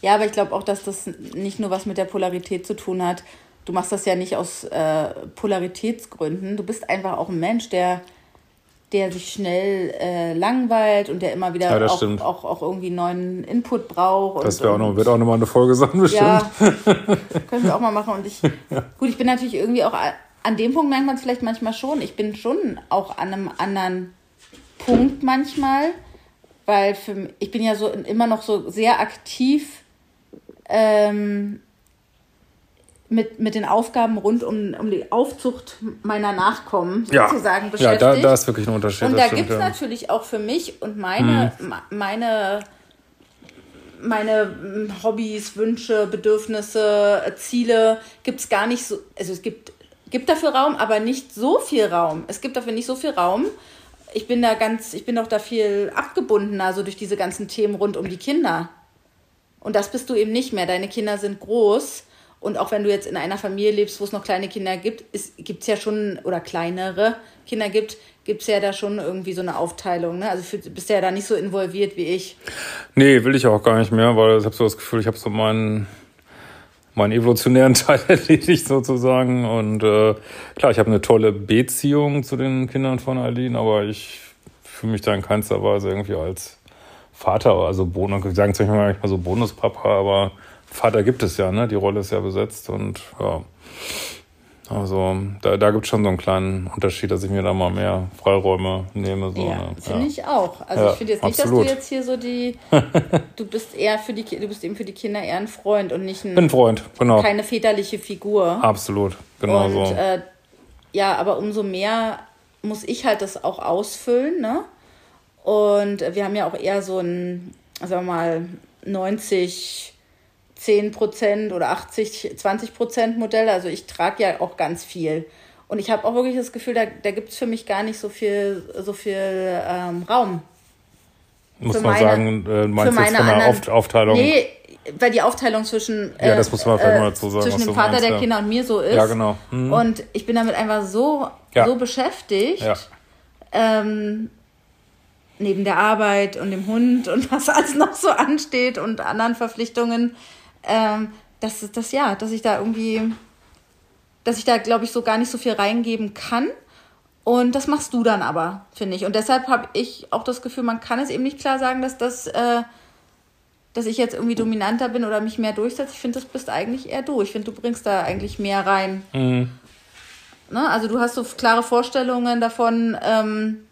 Ja, aber ich glaube auch, dass das nicht nur was mit der Polarität zu tun hat. Du machst das ja nicht aus äh, Polaritätsgründen. Du bist einfach auch ein Mensch, der, der sich schnell äh, langweilt und der immer wieder Ja, auch, auch, auch irgendwie neuen Input braucht. Das und, auch noch, wird auch nochmal eine Folge sein, bestimmt. Ja, können wir auch mal machen. Und ich, gut, ich bin natürlich irgendwie auch an dem Punkt merkt man es vielleicht manchmal schon. Ich bin schon auch an einem anderen Punkt manchmal, weil für, ich bin ja so immer noch so sehr aktiv ähm, mit, mit den Aufgaben rund um, um die Aufzucht meiner Nachkommen ja. sozusagen ja beschäftigt. da, da ist wirklich ein Unterschied. Und da gibt es ja. Natürlich auch für mich und meine, ma- meine, meine mm, Hobbys, Wünsche, Bedürfnisse, äh, Ziele gibt es gar nicht so. Also es gibt, gibt dafür Raum, aber nicht so viel Raum. Es gibt dafür nicht so viel Raum. Ich bin da ganz, ich bin doch da viel abgebundener, so durch diese ganzen Themen rund um die Kinder. Und das bist du eben nicht mehr. Deine Kinder sind groß. Und auch wenn du jetzt in einer Familie lebst, wo es noch kleine Kinder gibt, gibt es ja schon, oder kleinere Kinder gibt, gibt es ja da schon irgendwie so eine Aufteilung. Ne? Also für, bist ja da nicht so involviert wie ich. Nee, will ich auch gar nicht mehr, weil ich habe so das Gefühl, ich habe so meinen, meinen evolutionären Teil erledigt sozusagen. Und äh, klar, ich habe eine tolle Beziehung zu den Kindern von Eileen, aber ich fühle mich da in keinster Weise irgendwie als Vater, also Bonus, sagen zwar manchmal so Bonuspapa, aber Vater gibt es ja, ne? Die Rolle ist ja besetzt und ja. Also da, da gibt es schon so einen kleinen Unterschied, dass ich mir da mal mehr Freiräume nehme. So, Ja, ne? finde ja. ich auch. Also Ja, ich finde jetzt nicht, absolut. dass du jetzt hier so die, du bist eher für die, du bist eben für die Kinder eher ein Freund und nicht Bin ein, ein Freund, genau. keine väterliche Figur. Absolut, genau und so. äh, ja, aber umso mehr muss ich halt das auch ausfüllen, ne? Und wir haben ja auch eher so ein, sagen wir mal, 90, 10 Prozent oder 80, 20 Prozent Modell. Also ich trage ja auch ganz viel. Und ich habe auch wirklich das Gefühl, da, da gibt es für mich gar nicht so viel, so viel ähm, Raum. Muss für man meine- sagen, äh, meinst du jetzt meine von der anderen- Auf Aufteilung? Nee, weil die Aufteilung zwischen, Ja, das muss man vielleicht mal dazu sagen, zwischen dem Vater meinst, der ja. Kinder und mir so ist. Ja, genau. Mhm. Und ich bin damit einfach so, Ja. so beschäftigt, Ja. ähm, neben der Arbeit und dem Hund und was alles noch so ansteht und anderen Verpflichtungen, ähm, dass das ja, dass ich da irgendwie, dass ich da glaube ich so gar nicht so viel reingeben kann. Und das machst du dann aber, finde ich. Und deshalb habe ich auch das Gefühl, man kann es eben nicht klar sagen, dass das, äh, dass ich jetzt irgendwie dominanter bin oder mich mehr durchsetze. Ich finde, das bist eigentlich eher du. Ich finde, du bringst da eigentlich mehr rein. Mhm. Ne? Also du hast so klare Vorstellungen davon, ähm,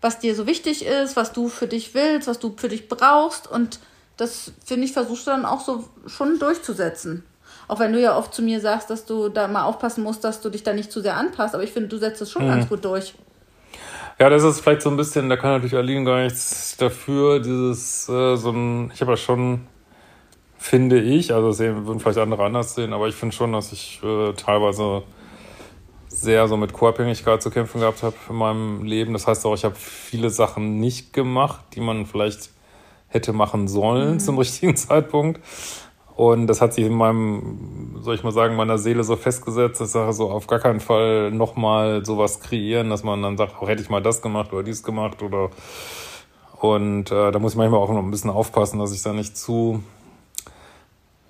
was dir so wichtig ist, was du für dich willst, was du für dich brauchst. Und das, finde ich, versuchst du dann auch so schon durchzusetzen. Auch wenn du ja oft zu mir sagst, dass du da mal aufpassen musst, dass du dich da nicht zu sehr anpasst. Aber ich finde, du setzt es schon ganz gut durch. Ja, das ist vielleicht so ein bisschen, da kann natürlich Aline gar nichts dafür, dieses, äh, so ein, ich habe ja schon, finde ich, also das sehen, würden vielleicht andere anders sehen, aber ich finde schon, dass ich äh, teilweise sehr so mit Co-Abhängigkeit zu kämpfen gehabt habe in meinem Leben. Das heißt auch, ich habe viele Sachen nicht gemacht, die man vielleicht hätte machen sollen zum richtigen Zeitpunkt. Und das hat sich in meinem, soll ich mal sagen, meiner Seele so festgesetzt, dass ich sage, so auf gar keinen Fall nochmal sowas kreieren, dass man dann sagt, auch hätte ich mal das gemacht oder dies gemacht oder und äh, da muss ich manchmal auch noch ein bisschen aufpassen, dass ich da nicht zu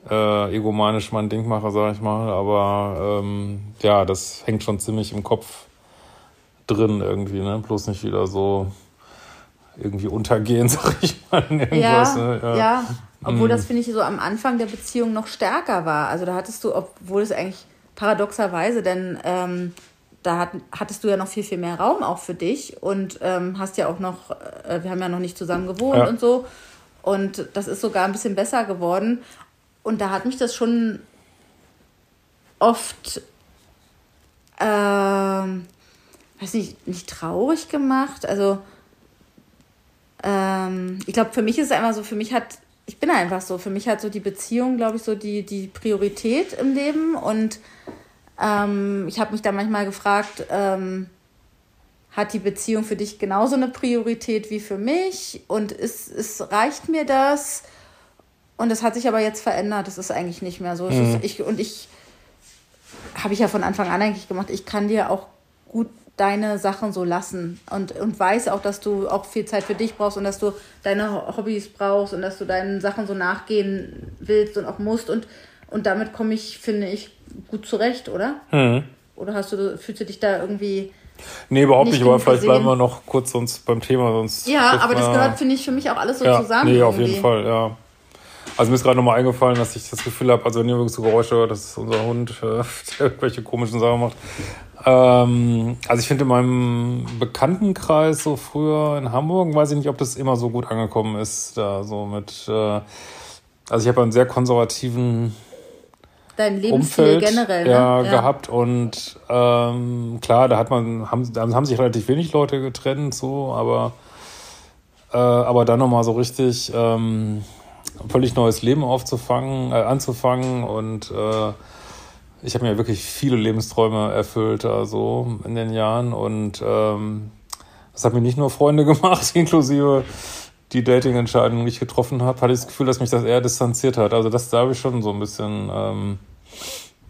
äh, egomanisch mein Ding mache, sage ich mal. Aber ähm, ja, das hängt schon ziemlich im Kopf drin irgendwie, ne? Bloß nicht wieder so irgendwie untergehen, sag ich mal. Ja, ne? ja. Obwohl das, finde ich, so am Anfang der Beziehung noch stärker war. Also da hattest du, obwohl es eigentlich paradoxerweise, denn ähm, da hat, hattest du ja noch viel, viel mehr Raum auch für dich und ähm, hast ja auch noch, äh, wir haben ja noch nicht zusammen gewohnt Ja. und so. Und das ist sogar ein bisschen besser geworden. Und da hat mich das schon oft, ähm, weiß nicht, nicht traurig gemacht. Also ähm, ich glaube, für mich ist es einfach so, für mich hat, ich bin einfach so, für mich hat so die Beziehung, glaube ich, so die, die Priorität im Leben. Und ähm, ich habe mich da manchmal gefragt, ähm, hat die Beziehung für dich genauso eine Priorität wie für mich? Und ist, ist, reicht mir das? Und das hat sich aber jetzt verändert. Das ist eigentlich nicht mehr so. Es ist, ich, und ich habe ich ja von Anfang an eigentlich gemacht, ich kann dir auch gut deine Sachen so lassen und, und weiß auch, dass du auch viel Zeit für dich brauchst und dass du deine Hobbys brauchst und dass du deinen Sachen so nachgehen willst und auch musst und, und damit komme ich, finde ich, gut zurecht, oder? Mhm. Oder hast du, fühlst du dich da irgendwie. Nee, überhaupt nicht, aber vielleicht bleiben wir noch kurz sonst beim Thema, sonst. Ja, aber das gehört, finde ich, für mich auch alles so ja, zusammen. Nee, irgendwie. auf jeden Fall, ja. Also mir ist gerade nochmal eingefallen, dass ich das Gefühl habe, also wenn ihr so Geräusche hört, das ist unser Hund, äh, der irgendwelche komischen Sachen macht. Ähm, also ich finde in meinem Bekanntenkreis so früher in Hamburg, weiß ich nicht, ob das immer so gut angekommen ist, da so mit, äh, also ich habe einen sehr konservativen Dein Lebensstil Umfeld, generell, ne? ja, ja, gehabt und ähm, klar, da hat man, haben, da haben sich relativ wenig Leute getrennt, so, aber, äh, aber dann nochmal so richtig ähm, völlig neues Leben aufzufangen, äh, anzufangen und äh, ich habe mir wirklich viele Lebensträume erfüllt, also in den Jahren und ähm, das hat mir nicht nur Freunde gemacht, inklusive die Dating-Entscheidung, die ich getroffen habe, hatte ich das Gefühl, dass mich das eher distanziert hat. Also das da habe ich schon so ein bisschen ähm,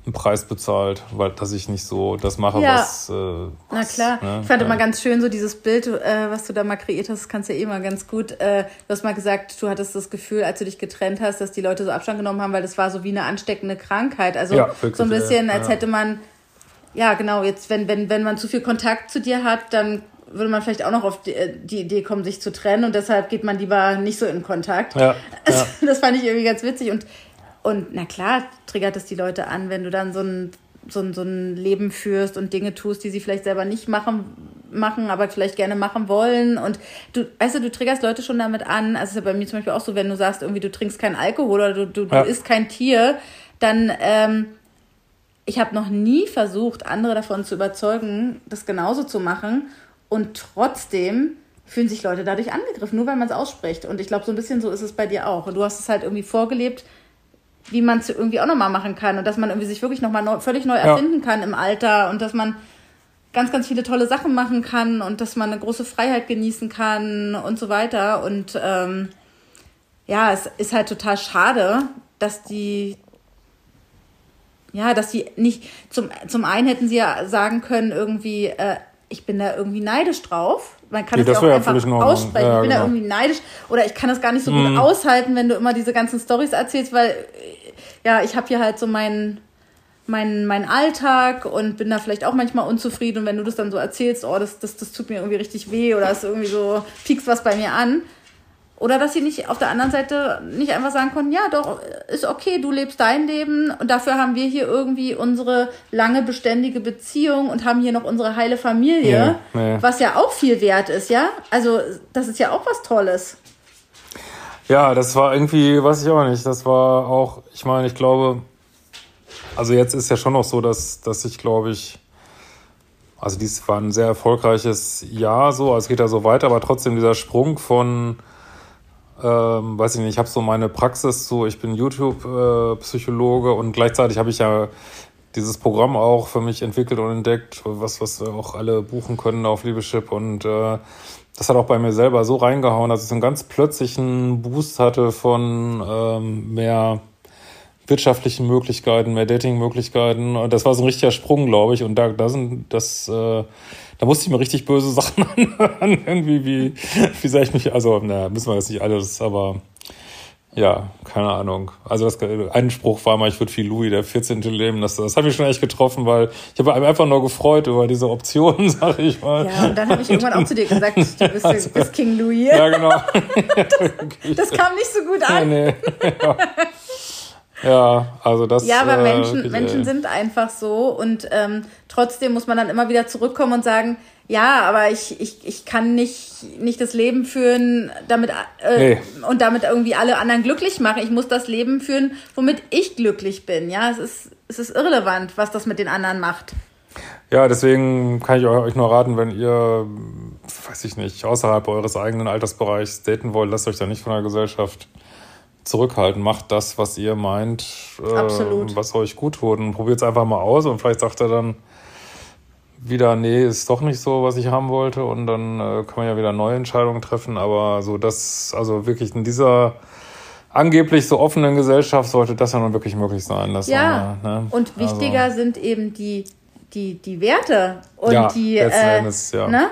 einen Preis bezahlt, weil dass ich nicht so das mache, ja. was, äh, was. Na klar. Ne? Ich fand ja. immer ganz schön so dieses Bild, äh, was du da mal kreiert hast, kannst du ja eh mal ganz gut. Äh, du hast mal gesagt, du hattest das Gefühl, als du dich getrennt hast, dass die Leute so Abstand genommen haben, weil das war so wie eine ansteckende Krankheit. Also ja, wirklich, so ein bisschen, als hätte man, ja genau, jetzt wenn, wenn, wenn man zu viel Kontakt zu dir hat, dann würde man vielleicht auch noch auf die, äh, die, Idee kommen, sich zu trennen und deshalb geht man lieber nicht so in Kontakt. Ja, ja. Das fand ich irgendwie ganz witzig und, und na klar triggert es die Leute an, wenn du dann so ein, so, ein, so ein Leben führst und Dinge tust, die sie vielleicht selber nicht machen, machen, aber vielleicht gerne machen wollen. Und du, weißt du, du triggerst Leute schon damit an. Also ist ja bei mir zum Beispiel auch so, wenn du sagst, irgendwie du trinkst keinen Alkohol oder du, du, ja. du isst kein Tier, dann ähm, ich habe noch nie versucht, andere davon zu überzeugen, das genauso zu machen. Und trotzdem fühlen sich Leute dadurch angegriffen, nur weil man es ausspricht. Und ich glaube, so ein bisschen so ist es bei dir auch. Und du hast es halt irgendwie vorgelebt, wie man es irgendwie auch nochmal machen kann und dass man irgendwie sich wirklich nochmal neu, völlig neu erfinden ja. kann im Alter und dass man ganz, ganz viele tolle Sachen machen kann und dass man eine große Freiheit genießen kann und so weiter. Und ähm, ja, es ist halt total schade, dass die ja, dass die nicht, zum, zum einen hätten sie ja sagen können, irgendwie, äh, ich bin da irgendwie neidisch drauf. Man kann nee, das ja auch einfach aussprechen. Ja, ich bin genau. da irgendwie neidisch oder ich kann das gar nicht so gut aushalten, wenn du immer diese ganzen Stories erzählst, weil ja, ich habe hier halt so meinen mein, mein Alltag und bin da vielleicht auch manchmal unzufrieden und wenn du das dann so erzählst, oh, das, das, das tut mir irgendwie richtig weh oder ist irgendwie so, piekst was bei mir an, oder dass sie nicht auf der anderen Seite nicht einfach sagen konnten, ja, doch, ist okay, du lebst dein Leben und dafür haben wir hier irgendwie unsere lange beständige Beziehung und haben hier noch unsere heile Familie, ja, ja. was ja auch viel wert ist, ja? Also, das ist ja auch was Tolles. Ja, das war irgendwie, weiß ich auch nicht, das war auch, ich meine, ich glaube, also jetzt ist ja schon noch so, dass, dass ich glaube ich, also dies war ein sehr erfolgreiches Jahr so, also es geht ja so weiter, aber trotzdem dieser Sprung von ähm, weiß ich nicht, ich habe so meine Praxis, so ich bin YouTube-Psychologe äh, und gleichzeitig habe ich ja dieses Programm auch für mich entwickelt und entdeckt, was, was auch alle buchen können auf Liebeschip und äh, das hat auch bei mir selber so reingehauen, dass ich so einen ganz plötzlichen Boost hatte von ähm, mehr wirtschaftlichen Möglichkeiten, mehr Dating-Möglichkeiten. Und das war so ein richtiger Sprung, glaube ich. Und da, da sind das äh, da musste ich mir richtig böse Sachen anhören. Irgendwie, wie, wie sag ich mich, also, na, müssen wir jetzt nicht alles, aber ja, keine Ahnung. Also das, ein Spruch war mal, ich würde wie Louis, der 14. Leben. Das, das hat mich schon echt getroffen, weil ich habe einfach nur gefreut über diese Optionen, sag ich mal. Ja, und dann habe ich irgendwann auch zu dir gesagt, du bist, also, bist King Louis. Ja, genau. das, das, kam nicht so gut an. Nee, nee, ja. Ja, also das. Ja, aber äh, Menschen, Menschen sind einfach so und ähm, trotzdem muss man dann immer wieder zurückkommen und sagen, ja, aber ich, ich, ich kann nicht, nicht das Leben führen, damit äh, nee. und damit irgendwie alle anderen glücklich machen. Ich muss das Leben führen, womit ich glücklich bin. Ja, es ist, es ist irrelevant, was das mit den anderen macht. Ja, deswegen kann ich euch nur raten, wenn ihr, weiß ich nicht, außerhalb eures eigenen Altersbereichs daten wollt, lasst euch da nicht von der Gesellschaft zurückhalten. Macht das, was ihr meint, äh, was euch gut tut. Und probiert es einfach mal aus und vielleicht sagt er dann wieder, nee, ist doch nicht so, was ich haben wollte. Und dann äh, kann man ja wieder neue Entscheidungen treffen. Aber so das, also wirklich in dieser angeblich so offenen Gesellschaft sollte das ja nun wirklich möglich sein. ja, man, ne? und wichtiger also. sind eben die die, die Werte und Ja, die, äh, Endes, ja. ne?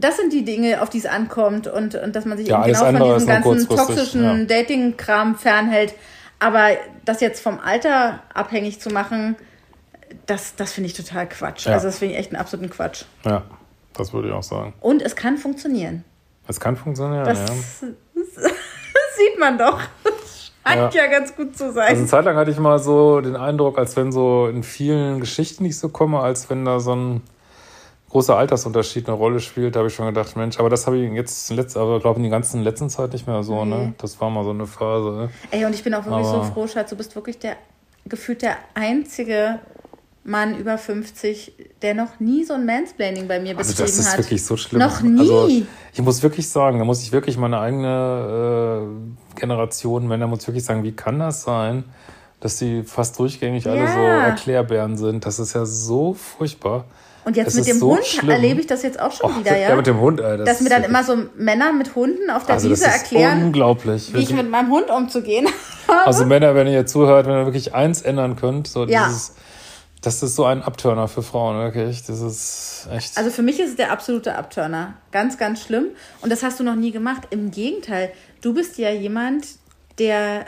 Das sind die Dinge, auf die es ankommt und, und dass man sich Ja, eben genau von diesem ganzen toxischen ja. Dating-Kram fernhält. Aber das jetzt vom Alter abhängig zu machen, das, das finde ich total Quatsch. Ja. Also das finde ich echt einen absoluten Quatsch. Ja, das würde ich auch sagen. Und es kann funktionieren. Es kann funktionieren, Das, ja. das sieht man doch. Das scheint ja. ganz gut zu sein. Also eine Zeit lang hatte ich mal so den Eindruck, als wenn so in vielen Geschichten, die ich so komme, als wenn da so ein großer Altersunterschied eine Rolle spielt, da habe ich schon gedacht, Mensch, aber das habe ich jetzt letzt, aber glaube in die ganzen letzten Zeit nicht mehr so, ne? Das war mal so eine Phase. Ne? Ey, und ich bin auch wirklich Aber- so froh, Schatz, du bist wirklich der gefühlt der einzige Mann über 50, der noch nie so ein Mansplaining bei mir Also betrieben das ist hat. wirklich so schlimm. Noch nie. Also ich muss wirklich sagen, da muss ich wirklich meine eigene äh, Generation, Männer muss wirklich sagen, wie kann das sein, dass die fast durchgängig alle so Ja. Erklärbären sind? Das ist ja so furchtbar. Und jetzt es mit dem so Hund schlimm. erlebe ich das jetzt auch schon Och, wieder, ja. ja, mit dem Hund, ey, das dass mir dann immer so Männer mit Hunden auf der Also das Wiese ist erklären, unglaublich. wie ich mit meinem Hund umzugehen Also Männer, wenn ihr zuhört, wenn ihr wirklich eins ändern könnt, so Ja. dieses, das ist so ein Abturner für Frauen, wirklich. Das ist echt. Also für mich ist es der absolute Abturner. Ganz, ganz schlimm. Und das hast du noch nie gemacht. Im Gegenteil, du bist ja jemand, der,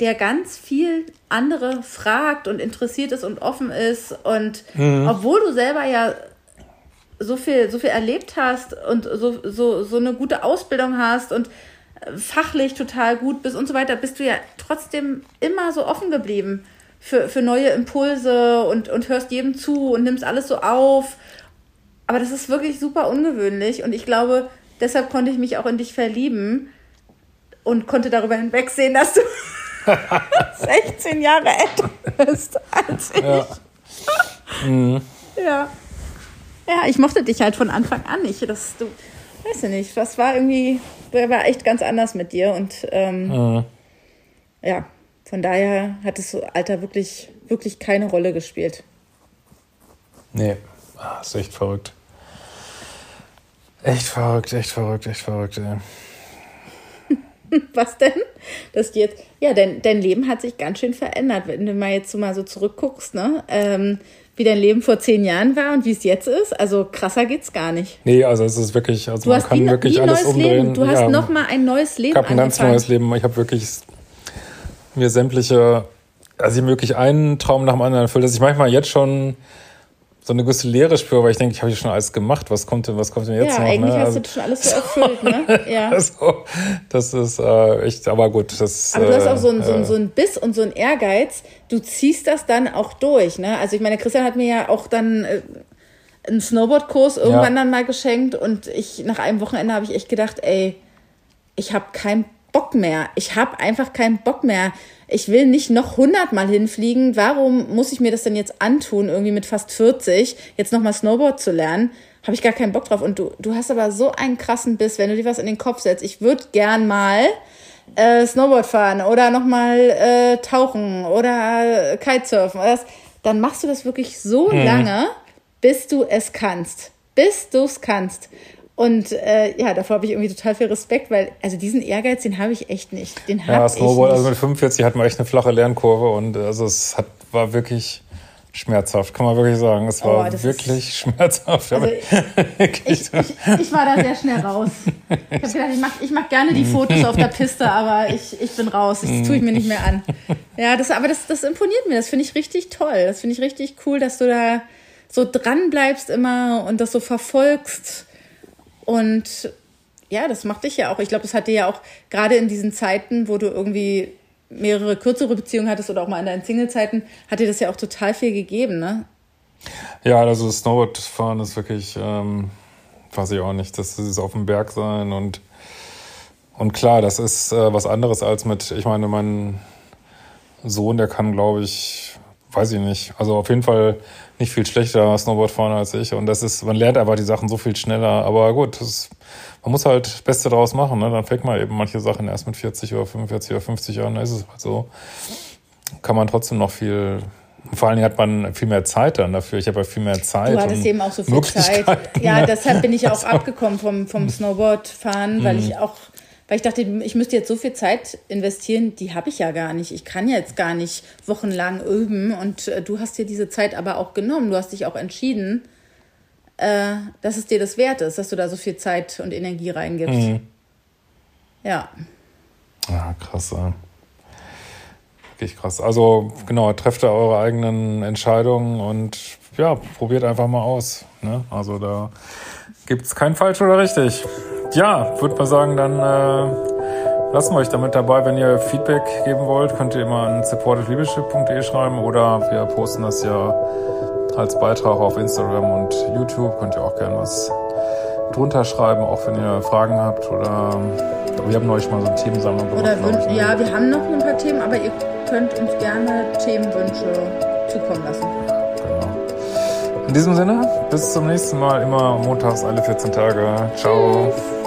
der ganz viel andere fragt und interessiert ist und offen ist. Und obwohl du selber ja so viel, so viel erlebt hast und so, so, so eine gute Ausbildung hast und fachlich total gut bist und so weiter, bist du ja trotzdem immer so offen geblieben für, für neue Impulse und, und hörst jedem zu und nimmst alles so auf. Aber das ist wirklich super ungewöhnlich und ich glaube, deshalb konnte ich mich auch in dich verlieben und konnte darüber hinwegsehen, dass du 16 Jahre älter bist als ich. ja. Ja. Ja, ich mochte dich halt von Anfang an nicht. Das, du, weiß ich nicht, das war irgendwie, war echt ganz anders mit dir und ähm, Mhm. ja, von daher hat das Alter wirklich, wirklich keine Rolle gespielt. Nee, ah, ist echt verrückt. Echt verrückt, echt verrückt, echt verrückt, ey. Was denn? Das jetzt, ja, dein, dein Leben hat sich ganz schön verändert, wenn du mal jetzt so mal so zurückguckst, ne? Ähm, wie dein Leben vor zehn Jahren war und wie es jetzt ist. Also krasser geht's gar nicht. Nee, also es ist wirklich, also Du man hast kann wie, wirklich wie alles neues umdrehen. Leben. Du hast ja, noch mal ein neues Leben Ich habe ein ganz neues Leben. Ich habe wirklich mir sämtliche, also ich wirklich einen Traum nach dem anderen erfüllt, dass ich manchmal jetzt schon so eine gewisse Leere spüre, weil ich denke, ich habe ja schon alles gemacht. Was kommt denn, was kommt denn jetzt ja, noch? eigentlich ne? hast also, du schon alles so erfüllt, ne? Ja. also, das ist äh, echt, aber gut. Das, Aber du hast auch so einen so äh, ein, so ein Biss und so einen Ehrgeiz. Du ziehst das dann auch durch, ne? Also ich meine, Christian hat mir ja auch dann äh, einen Snowboardkurs irgendwann Ja. dann mal geschenkt und ich nach einem Wochenende habe ich echt gedacht, ey, ich habe keinen Bock mehr. Ich habe einfach keinen Bock mehr. Ich will nicht noch hundertmal hinfliegen. Warum muss ich mir das denn jetzt antun, irgendwie mit fast 40, jetzt nochmal Snowboard zu lernen? Habe ich gar keinen Bock drauf. Und du, du hast aber so einen krassen Biss, wenn du dir was in den Kopf setzt. Ich würde gern mal äh, Snowboard fahren oder nochmal äh, tauchen oder äh, Kitesurfen. Oder das, dann machst du das wirklich so lange, bis du es kannst. Bis du es kannst. Und äh, ja, davor habe ich irgendwie total viel Respekt, weil, also diesen Ehrgeiz, den habe ich echt nicht. Den Ja, ich Snowboard, also mit 45 hatten wir echt eine flache Lernkurve und also es hat, war wirklich schmerzhaft, kann man wirklich sagen. Es war Oh, wirklich schmerzhaft. Also, Wirklich. ich, ich, ich war da sehr schnell raus. Ich habe gedacht, ich mache ich mach gerne die Fotos auf der Piste, aber ich, ich bin raus. Das tue ich mir nicht mehr an. Ja, das, aber das, das imponiert mir. Das finde ich richtig toll. Das finde ich richtig cool, dass du da so dran bleibst immer und das so verfolgst. Und ja, das macht dich ja auch. Ich glaube, das hat dir ja auch gerade in diesen Zeiten, wo du irgendwie mehrere kürzere Beziehungen hattest oder auch mal in deinen Single-Zeiten, hat dir das ja auch total viel gegeben, ne? Ja, also Snowboardfahren ist wirklich, ähm, weiß ich auch nicht, das ist auf dem Berg sein und und klar, das ist äh, was anderes als mit, ich meine, mein Sohn, der kann, glaube ich, weiß ich nicht, also auf jeden Fall nicht viel schlechter Snowboard fahren als ich und das ist, man lernt einfach die Sachen so viel schneller, aber gut, das, man muss halt das Beste draus machen, ne? dann fängt man eben manche Sachen erst mit 40 oder 45 oder 50 Jahren, dann ist es halt so, kann man trotzdem noch viel vor allen Dingen hat man viel mehr Zeit dann dafür. Ich habe ja viel mehr Zeit. Du hattest eben auch so viel Zeit. Ja, ne? deshalb bin ich auch abgekommen vom, vom Snowboardfahren, weil ich auch Weil ich dachte, ich müsste jetzt so viel Zeit investieren, die habe ich ja gar nicht. Ich kann jetzt gar nicht wochenlang üben. Und äh, du hast dir diese Zeit aber auch genommen. Du hast dich auch entschieden, äh, dass es dir das wert ist, dass du da so viel Zeit und Energie reingibst. Mhm. Ja. Ja, krass. Ja. Wirklich krass. Also genau, trefft da eure eigenen Entscheidungen und ja, probiert einfach mal aus. Ne? Also da gibt es kein falsch oder richtig. Ja, würde mal sagen, dann äh, lassen wir euch damit dabei. Wenn ihr Feedback geben wollt, könnt ihr immer an supportedleadership.de schreiben oder wir posten das ja als Beitrag auf Instagram und YouTube. Könnt ihr auch gerne was drunter schreiben, auch wenn ihr Fragen habt oder wir haben euch mal so ein Themensammlung gemacht. Oder ich, ne? ja, wir haben noch ein paar Themen, aber ihr könnt uns gerne Themenwünsche zukommen lassen. Genau. In diesem Sinne, bis zum nächsten Mal, immer montags alle 14 Tage. Ciao. Tschüss.